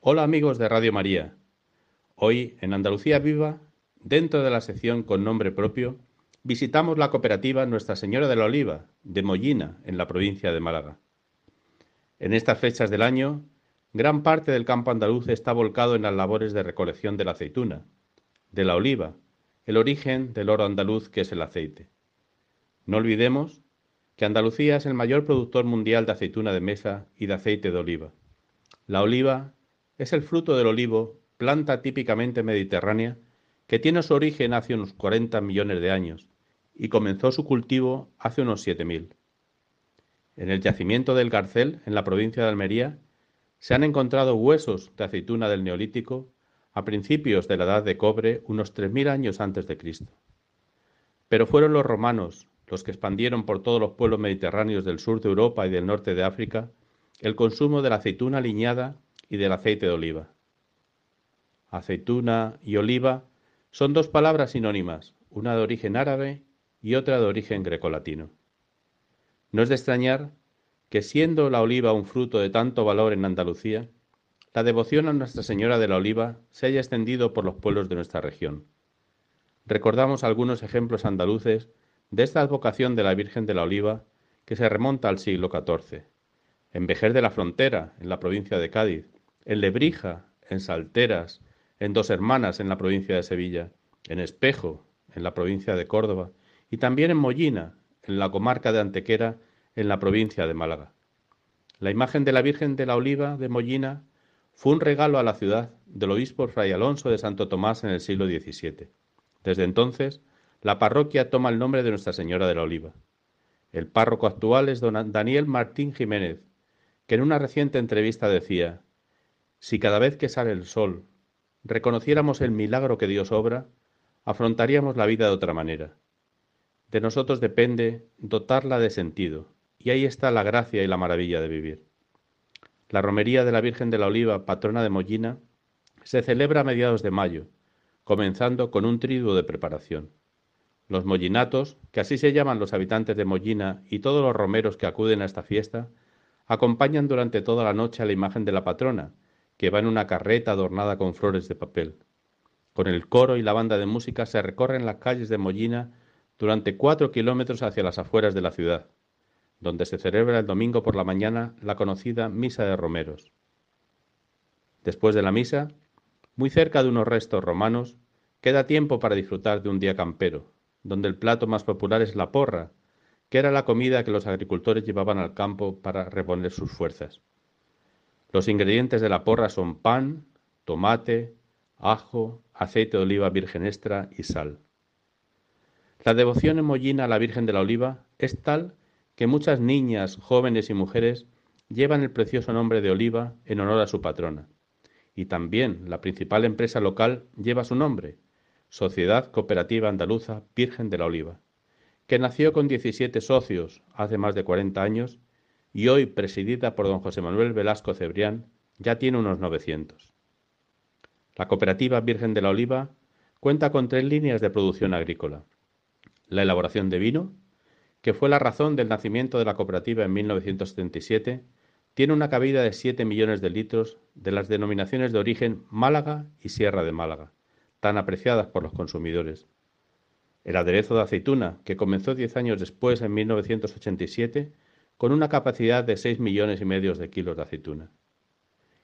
Hola amigos de Radio María. Hoy, en Andalucía Viva, dentro de la sección con nombre propio, visitamos la cooperativa Nuestra Señora de la Oliva, de Mollina, en la provincia de Málaga. En estas fechas del año, gran parte del campo andaluz está volcado en las labores de recolección de la aceituna, de la oliva, el origen del oro andaluz que es el aceite. No olvidemos que Andalucía es el mayor productor mundial de aceituna de mesa y de aceite de oliva. La oliva es el fruto del olivo, planta típicamente mediterránea, que tiene su origen hace unos 40 millones de años y comenzó su cultivo hace unos 7.000. En el yacimiento del Garcel, en la provincia de Almería, se han encontrado huesos de aceituna del Neolítico a principios de la edad de cobre unos 3.000 años antes de Cristo. Pero fueron los romanos, los que expandieron por todos los pueblos mediterráneos del sur de Europa y del norte de África el consumo de la aceituna liñada y del aceite de oliva. Aceituna y oliva son dos palabras sinónimas, una de origen árabe y otra de origen grecolatino. No es de extrañar que siendo la oliva un fruto de tanto valor en Andalucía, la devoción a Nuestra Señora de la Oliva se haya extendido por los pueblos de nuestra región. Recordamos algunos ejemplos andaluces de esta advocación de la Virgen de la Oliva que se remonta al siglo XIV. En Vejer de la Frontera, en la provincia de Cádiz, en Lebrija, en Salteras, en Dos Hermanas, en la provincia de Sevilla, en Espejo, en la provincia de Córdoba, y también en Mollina, en la comarca de Antequera, en la provincia de Málaga. La imagen de la Virgen de la Oliva de Mollina fue un regalo a la ciudad del obispo Fray Alonso de Santo Tomás en el siglo XVII. Desde entonces, la parroquia toma el nombre de Nuestra Señora de la Oliva. El párroco actual es don Daniel Martín Jiménez, que en una reciente entrevista decía, si cada vez que sale el sol reconociéramos el milagro que Dios obra, afrontaríamos la vida de otra manera. De nosotros depende dotarla de sentido, y ahí está la gracia y la maravilla de vivir. La romería de la Virgen de la Oliva, patrona de Mollina, se celebra a mediados de mayo, comenzando con un triduo de preparación. Los mollinatos, que así se llaman los habitantes de Mollina y todos los romeros que acuden a esta fiesta, acompañan durante toda la noche a la imagen de la patrona, que va en una carreta adornada con flores de papel. Con el coro y la banda de música se recorren las calles de Mollina durante cuatro kilómetros hacia las afueras de la ciudad, donde se celebra el domingo por la mañana la conocida Misa de Romeros. Después de la misa, muy cerca de unos restos romanos, queda tiempo para disfrutar de un día campero, donde el plato más popular es la porra, que era la comida que los agricultores llevaban al campo para reponer sus fuerzas. Los ingredientes de la porra son pan, tomate, ajo, aceite de oliva virgen extra y sal. La devoción en Mollina a la Virgen de la Oliva es tal que muchas niñas, jóvenes y mujeres llevan el precioso nombre de Oliva en honor a su patrona. Y también la principal empresa local lleva su nombre, Sociedad Cooperativa Andaluza Virgen de la Oliva, que nació con 17 socios hace más de 40 años y hoy, presidida por don José Manuel Velasco Cebrián, ya tiene unos 900. La cooperativa Virgen de la Oliva cuenta con tres líneas de producción agrícola. La elaboración de vino, que fue la razón del nacimiento de la cooperativa en 1977, tiene una cabida de 7 millones de litros de las denominaciones de origen Málaga y Sierra de Málaga tan apreciadas por los consumidores. El aderezo de aceituna, que comenzó diez años después, en 1987, con una capacidad de seis millones y medio de kilos de aceituna.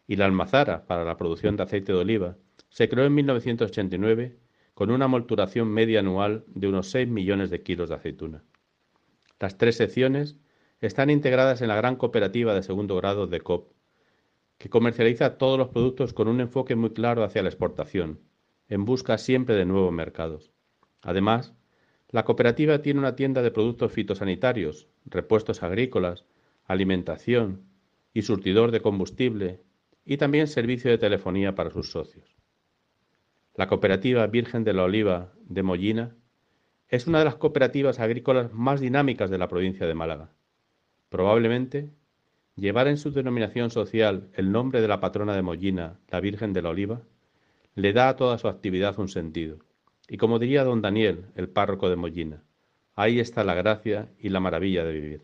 Y la almazara, para la producción de aceite de oliva, se creó en 1989 con una molturación media anual de unos 6 millones de kilos de aceituna. Las tres secciones están integradas en la gran cooperativa de segundo grado de COP, que comercializa todos los productos con un enfoque muy claro hacia la exportación, en busca siempre de nuevos mercados. Además, la cooperativa tiene una tienda de productos fitosanitarios, repuestos agrícolas, alimentación y surtidor de combustible y también servicio de telefonía para sus socios. La cooperativa Virgen de la Oliva de Mollina es una de las cooperativas agrícolas más dinámicas de la provincia de Málaga. Probablemente llevar en su denominación social el nombre de la patrona de Mollina, la Virgen de la Oliva, le da a toda su actividad un sentido. Y como diría don Daniel, el párroco de Mollina, ahí está la gracia y la maravilla de vivir.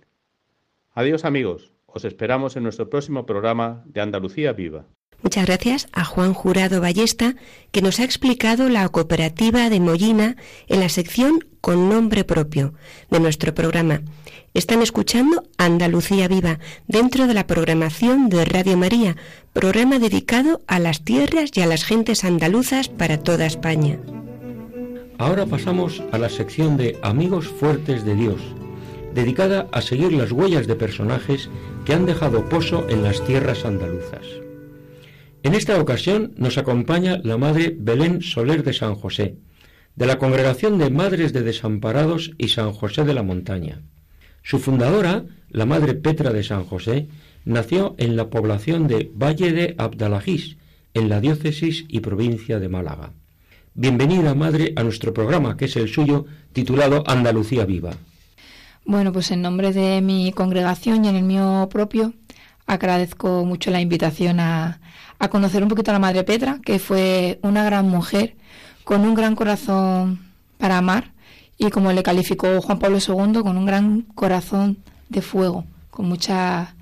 Adiós amigos, os esperamos en nuestro próximo programa de Andalucía Viva. Muchas gracias a Juan Jurado Ballesta, que nos ha explicado la cooperativa de Mollina en la sección con nombre propio de nuestro programa. Están escuchando Andalucía Viva dentro de la programación de Radio María, programa dedicado a las tierras y a las gentes andaluzas para toda España. Ahora pasamos a la sección de Amigos Fuertes de Dios, dedicada a seguir las huellas de personajes que han dejado pozo en las tierras andaluzas. En esta ocasión nos acompaña la Madre Belén Soler de San José, de la Congregación de Madres de Desamparados y San José de la Montaña. Su fundadora, la Madre Petra de San José, nació en la población de Valle de Abdalajís, en la diócesis y provincia de Málaga. Bienvenida, Madre, a nuestro programa, que es el suyo, titulado Andalucía Viva. Bueno, pues en nombre de mi congregación y en el mío propio, agradezco mucho la invitación a, a conocer un poquito a la Madre Petra, que fue una gran mujer con un gran corazón para amar y como le calificó Juan Pablo II, con un gran corazón de fuego, con mucha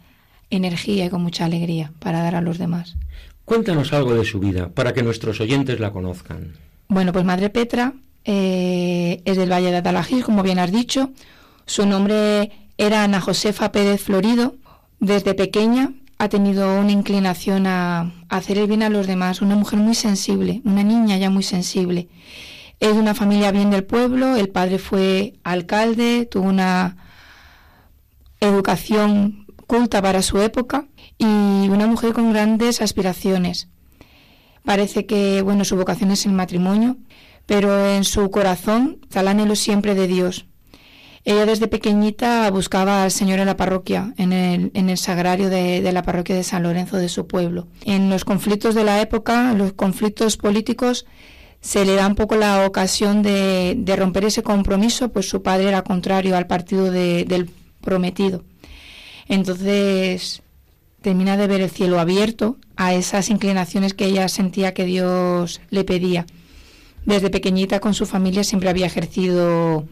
energía y con mucha alegría para dar a los demás. Cuéntanos algo de su vida para que nuestros oyentes la conozcan. Bueno, pues Madre Petra eh, es del Valle de Atalajís, como bien has dicho. Su nombre era Ana Josefa Pérez Florido. Desde pequeña ha tenido una inclinación a, hacer el bien a los demás, una mujer muy sensible, una niña ya muy sensible. Es de una familia bien del pueblo, el padre fue alcalde, tuvo una educación culta para su época y una mujer con grandes aspiraciones. Parece que, bueno, su vocación es el matrimonio, pero en su corazón está el siempre de Dios. Ella desde pequeñita buscaba al Señor en la parroquia, en el, en el sagrario de, la parroquia de San Lorenzo de su pueblo. En los conflictos de la época, los conflictos políticos, se le da un poco la ocasión de, romper ese compromiso, pues su padre era contrario al partido del prometido. Entonces termina de ver el cielo abierto a esas inclinaciones que ella sentía que Dios le pedía. Desde pequeñita con su familia siempre había ejercido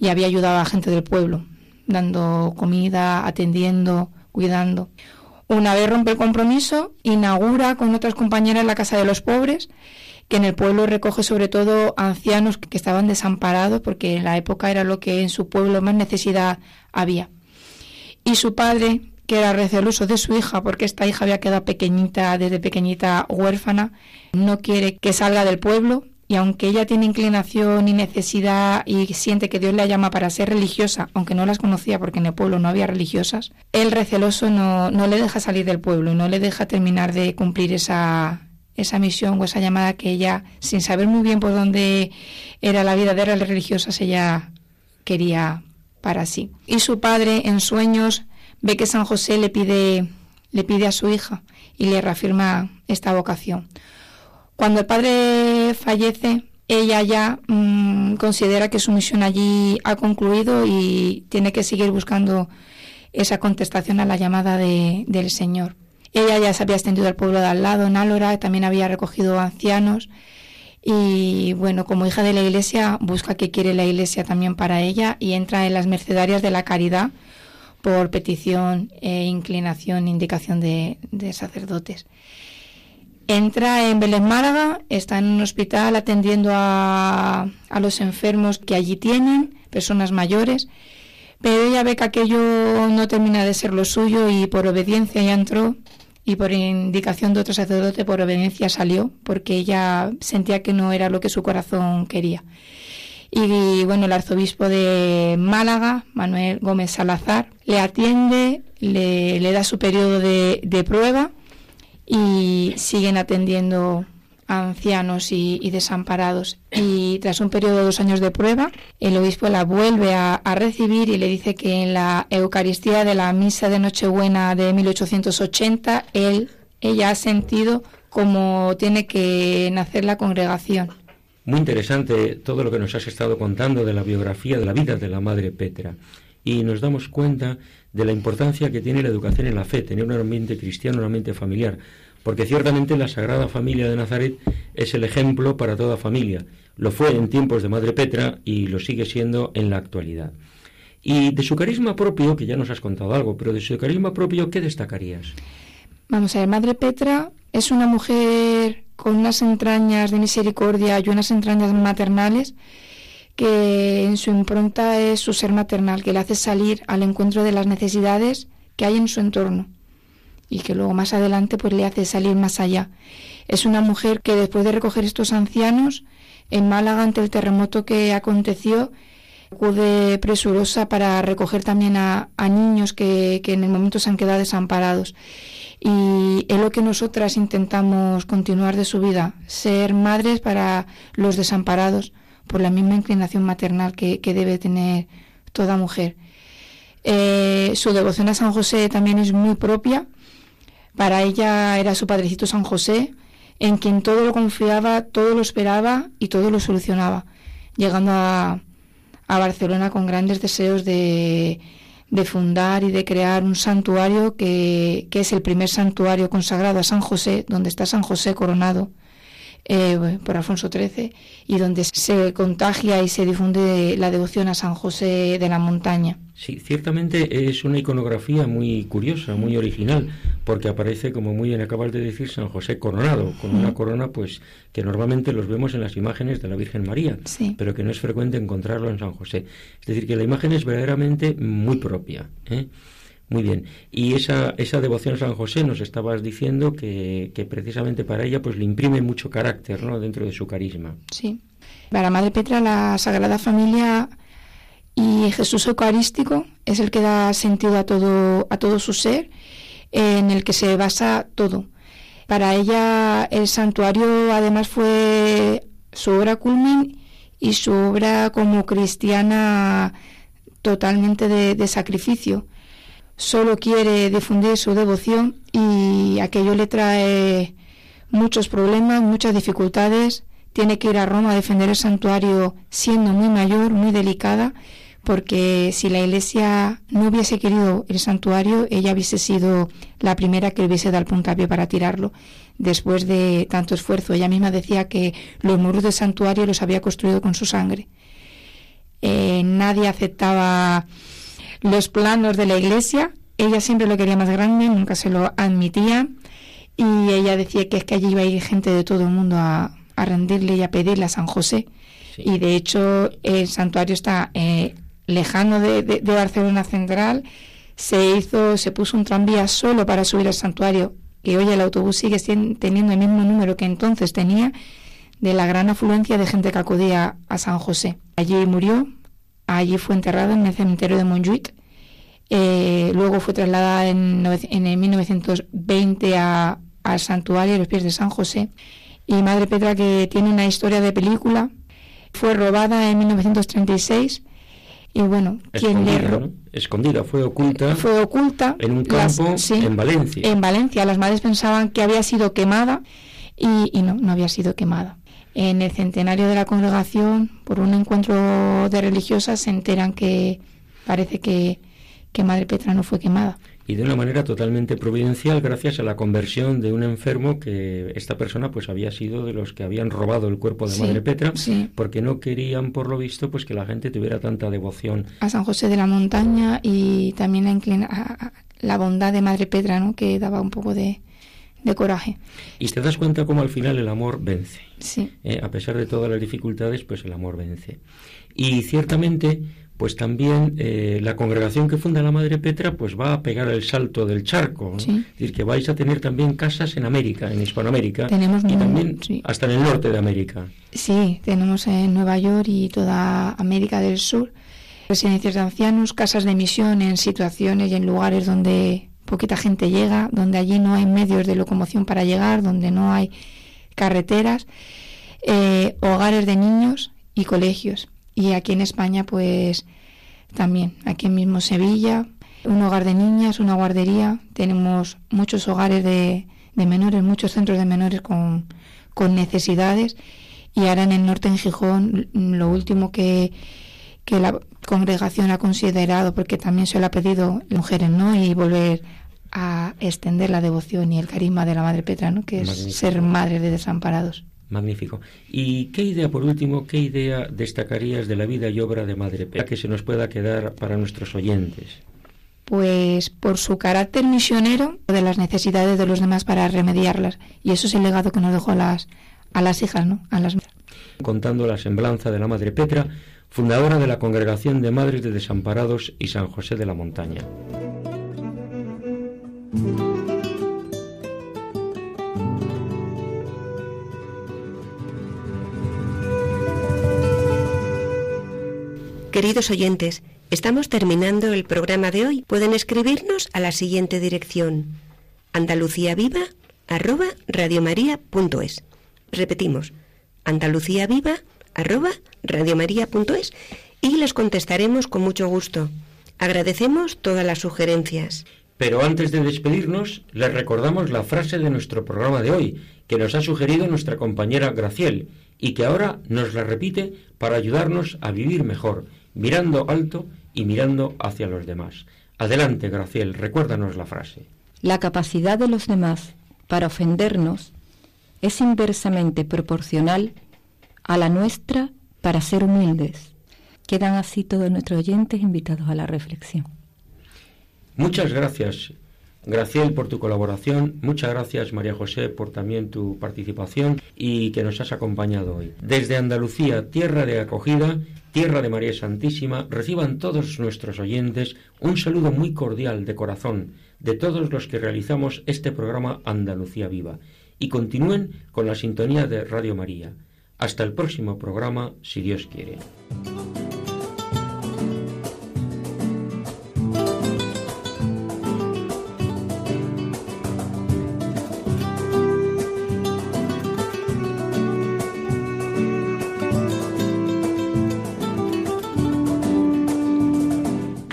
y había ayudado a gente del pueblo, dando comida, atendiendo, cuidando. Una vez rompe el compromiso, inaugura con otras compañeras la Casa de los Pobres, que en el pueblo recoge sobre todo ancianos que estaban desamparados, porque en la época era lo que en su pueblo más necesidad había. Y su padre, que era receloso de su hija, porque esta hija había quedado pequeñita, desde pequeñita huérfana, no quiere que salga del pueblo y aunque ella tiene inclinación y necesidad y siente que Dios la llama para ser religiosa, aunque no las conocía porque en el pueblo no había religiosas, el receloso no, no le deja salir del pueblo y no le deja terminar de cumplir esa, esa misión o esa llamada que ella, sin saber muy bien por dónde era la vida de las religiosas, ella quería para sí. Y su padre en sueños ve que San José le pide, le pide a su hija y le reafirma esta vocación. Cuando el padre fallece, ella ya mm, considera que su misión allí ha concluido y tiene que seguir buscando esa contestación a la llamada del Señor. Ella ya se había extendido al pueblo de al lado, en Álora, también había recogido ancianos y bueno, como hija de la iglesia, busca que quiere la iglesia también para ella y entra en las mercedarias de la caridad por petición e inclinación, indicación de sacerdotes. Entra en Vélez Málaga, está en un hospital atendiendo a, a los enfermos que allí tienen, personas mayores, pero ella ve que aquello no termina de ser lo suyo y por obediencia ya entró y por indicación de otro sacerdote por obediencia salió porque ella sentía que no era lo que su corazón quería. Y bueno, el arzobispo de Málaga, Manuel Gómez Salazar, le atiende, le, le da su periodo de, de prueba y siguen atendiendo a ancianos y, desamparados. Y tras un periodo de dos años de prueba, el obispo la vuelve a, recibir y le dice que en la Eucaristía de la Misa de Nochebuena de 1880, él, ella ha sentido como tiene que nacer la congregación. Muy interesante todo lo que nos has estado contando de la biografía de la vida de la Madre Petra. Y nos damos cuenta de la importancia que tiene la educación en la fe, tener un ambiente cristiano, un ambiente familiar, porque ciertamente la Sagrada Familia de Nazaret es el ejemplo para toda familia. Lo fue en tiempos de Madre Petra y lo sigue siendo en la actualidad. Y de su carisma propio, que ya nos has contado algo, pero de su carisma propio, ¿qué destacarías? Vamos a ver, Madre Petra es una mujer con unas entrañas de misericordia y unas entrañas maternales que en su impronta es su ser maternal, que le hace salir al encuentro de las necesidades que hay en su entorno y que luego más adelante pues le hace salir más allá. Es una mujer que después de recoger estos ancianos en Málaga ante el terremoto que aconteció, acude presurosa para recoger también a, niños que, que, en el momento se han quedado desamparados. Y es lo que nosotras intentamos continuar de su vida, ser madres para los desamparados, por la misma inclinación maternal que, debe tener toda mujer. Eh, su devoción a San José también es muy propia. Para ella era su padrecito San José, en quien todo lo confiaba, todo lo esperaba y todo lo solucionaba, llegando a, Barcelona con grandes deseos de, de fundar y de crear un santuario que, es el primer santuario consagrado a San José, donde está San José coronado eh, por Alfonso XIII y donde se contagia y se difunde la devoción a San José de la Montaña. Sí, ciertamente es una iconografía muy curiosa, muy original, porque aparece, como muy bien acabas de decir, San José coronado, con una corona pues que normalmente los vemos en las imágenes de la Virgen María, pero que no es frecuente encontrarlo en San José. Es decir, que la imagen es verdaderamente muy propia. ¿eh? Muy bien. Y esa, esa devoción a San José nos estabas diciendo que, precisamente para ella pues le imprime mucho carácter ¿no? dentro de su carisma. Sí. Para Madre Petra la Sagrada Familia y Jesús Eucarístico es el que da sentido a todo, a todo su ser, en el que se basa todo. Para ella el santuario además fue su obra culmin y su obra como cristiana totalmente de, sacrificio. Solo quiere difundir su devoción y aquello le trae muchos problemas, muchas dificultades. Tiene que ir a Roma a defender el santuario siendo muy mayor, muy delicada porque si la Iglesia no hubiese querido el santuario, ella hubiese sido la primera que hubiese dado el puntapié para tirarlo. Después de tanto esfuerzo, ella misma decía que los muros del santuario los había construido con su sangre. Eh, nadie aceptaba los planos de la Iglesia. Ella siempre lo quería más grande, nunca se lo admitía. Y ella decía que es que allí iba a ir gente de todo el mundo a, rendirle y a pedirle a San José. Y de hecho el santuario está eh, lejano de, Barcelona Central, se hizo, se puso un tranvía solo para subir al santuario, que hoy el autobús sigue teniendo el mismo número que entonces tenía, de la gran afluencia de gente que acudía a San José. Allí murió, allí fue enterrada en el cementerio de Montjuic, eh, luego fue trasladada en, en 1920 al santuario a los pies de San José. Y Madre Petra, que tiene una historia de película, fue robada en 1936 y bueno, quien le escondida, fue oculta. Fue oculta en un campo en Valencia. En Valencia, las madres pensaban que había sido quemada y, y no, no había sido quemada. En el centenario de la congregación, por un encuentro de religiosas, se enteran que parece que, que Madre Petra no fue quemada. Y de una manera totalmente providencial gracias a la conversión de un enfermo que esta persona pues había sido de los que habían robado el cuerpo de Madre Petra porque no querían por lo visto pues que la gente tuviera tanta devoción. A San José de la Montaña y también a, inclina, la bondad de Madre Petra ¿no? que daba un poco de, de coraje. Y te das cuenta cómo al final el amor vence. Sí. Eh, a pesar de todas las dificultades, pues el amor vence. Y ciertamente pues también eh, la congregación que funda la Madre Petra pues va a pegar el salto del charco. Es decir, que vais a tener también casas en América, en Hispanoamérica tenemos y también hasta en el norte de América. Sí, tenemos en Nueva York y toda América del Sur residencias de ancianos, casas de misión en situaciones y en lugares donde poquita gente llega, donde allí no hay medios de locomoción para llegar, donde no hay carreteras, eh, hogares de niños y colegios. Y aquí en España, pues también, aquí mismo Sevilla, un hogar de niñas, una guardería, tenemos muchos hogares de, menores, muchos centros de menores con, necesidades. Y ahora en el norte, en Gijón, lo último que, que la congregación ha considerado, porque también se lo ha pedido mujeres, ¿no? Y volver a extender la devoción y el carisma de la Madre Petra, ¿no? Que es ser madre de desamparados. Magnífico. ¿Y qué idea, por último, qué idea destacarías de la vida y obra de Madre Petra que se nos pueda quedar para nuestros oyentes? Pues por su carácter misionero de las necesidades de los demás para remediarlas. Y eso es el legado que nos dejó a las, a las hijas, ¿no? A las... Contando la semblanza de la Madre Petra, fundadora de la Congregación de Madres de Desamparados y San José de la Montaña. Queridos oyentes, estamos terminando el programa de hoy. Pueden escribirnos a la siguiente dirección: andaluciaviva@radiomaria.es. Repetimos: andaluciaviva@radiomaria.es y les contestaremos con mucho gusto. Agradecemos todas las sugerencias. Pero antes de despedirnos, les recordamos la frase de nuestro programa de hoy, que nos ha sugerido nuestra compañera Graciel, y que ahora nos la repite para ayudarnos a vivir mejor mirando alto y mirando hacia los demás. Adelante, Graciel, recuérdanos la frase. La capacidad de los demás para ofendernos es inversamente proporcional a la nuestra para ser humildes. Quedan así todos nuestros oyentes invitados a la reflexión. Muchas gracias, Graciel, por tu colaboración. Muchas gracias, María José, por también tu participación y que nos has acompañado hoy. Desde Andalucía, tierra de acogida, tierra de María Santísima, reciban todos nuestros oyentes un saludo muy cordial de corazón de todos los que realizamos este programa Andalucía Viva y continúen con la sintonía de Radio María. Hasta el próximo programa, si Dios quiere.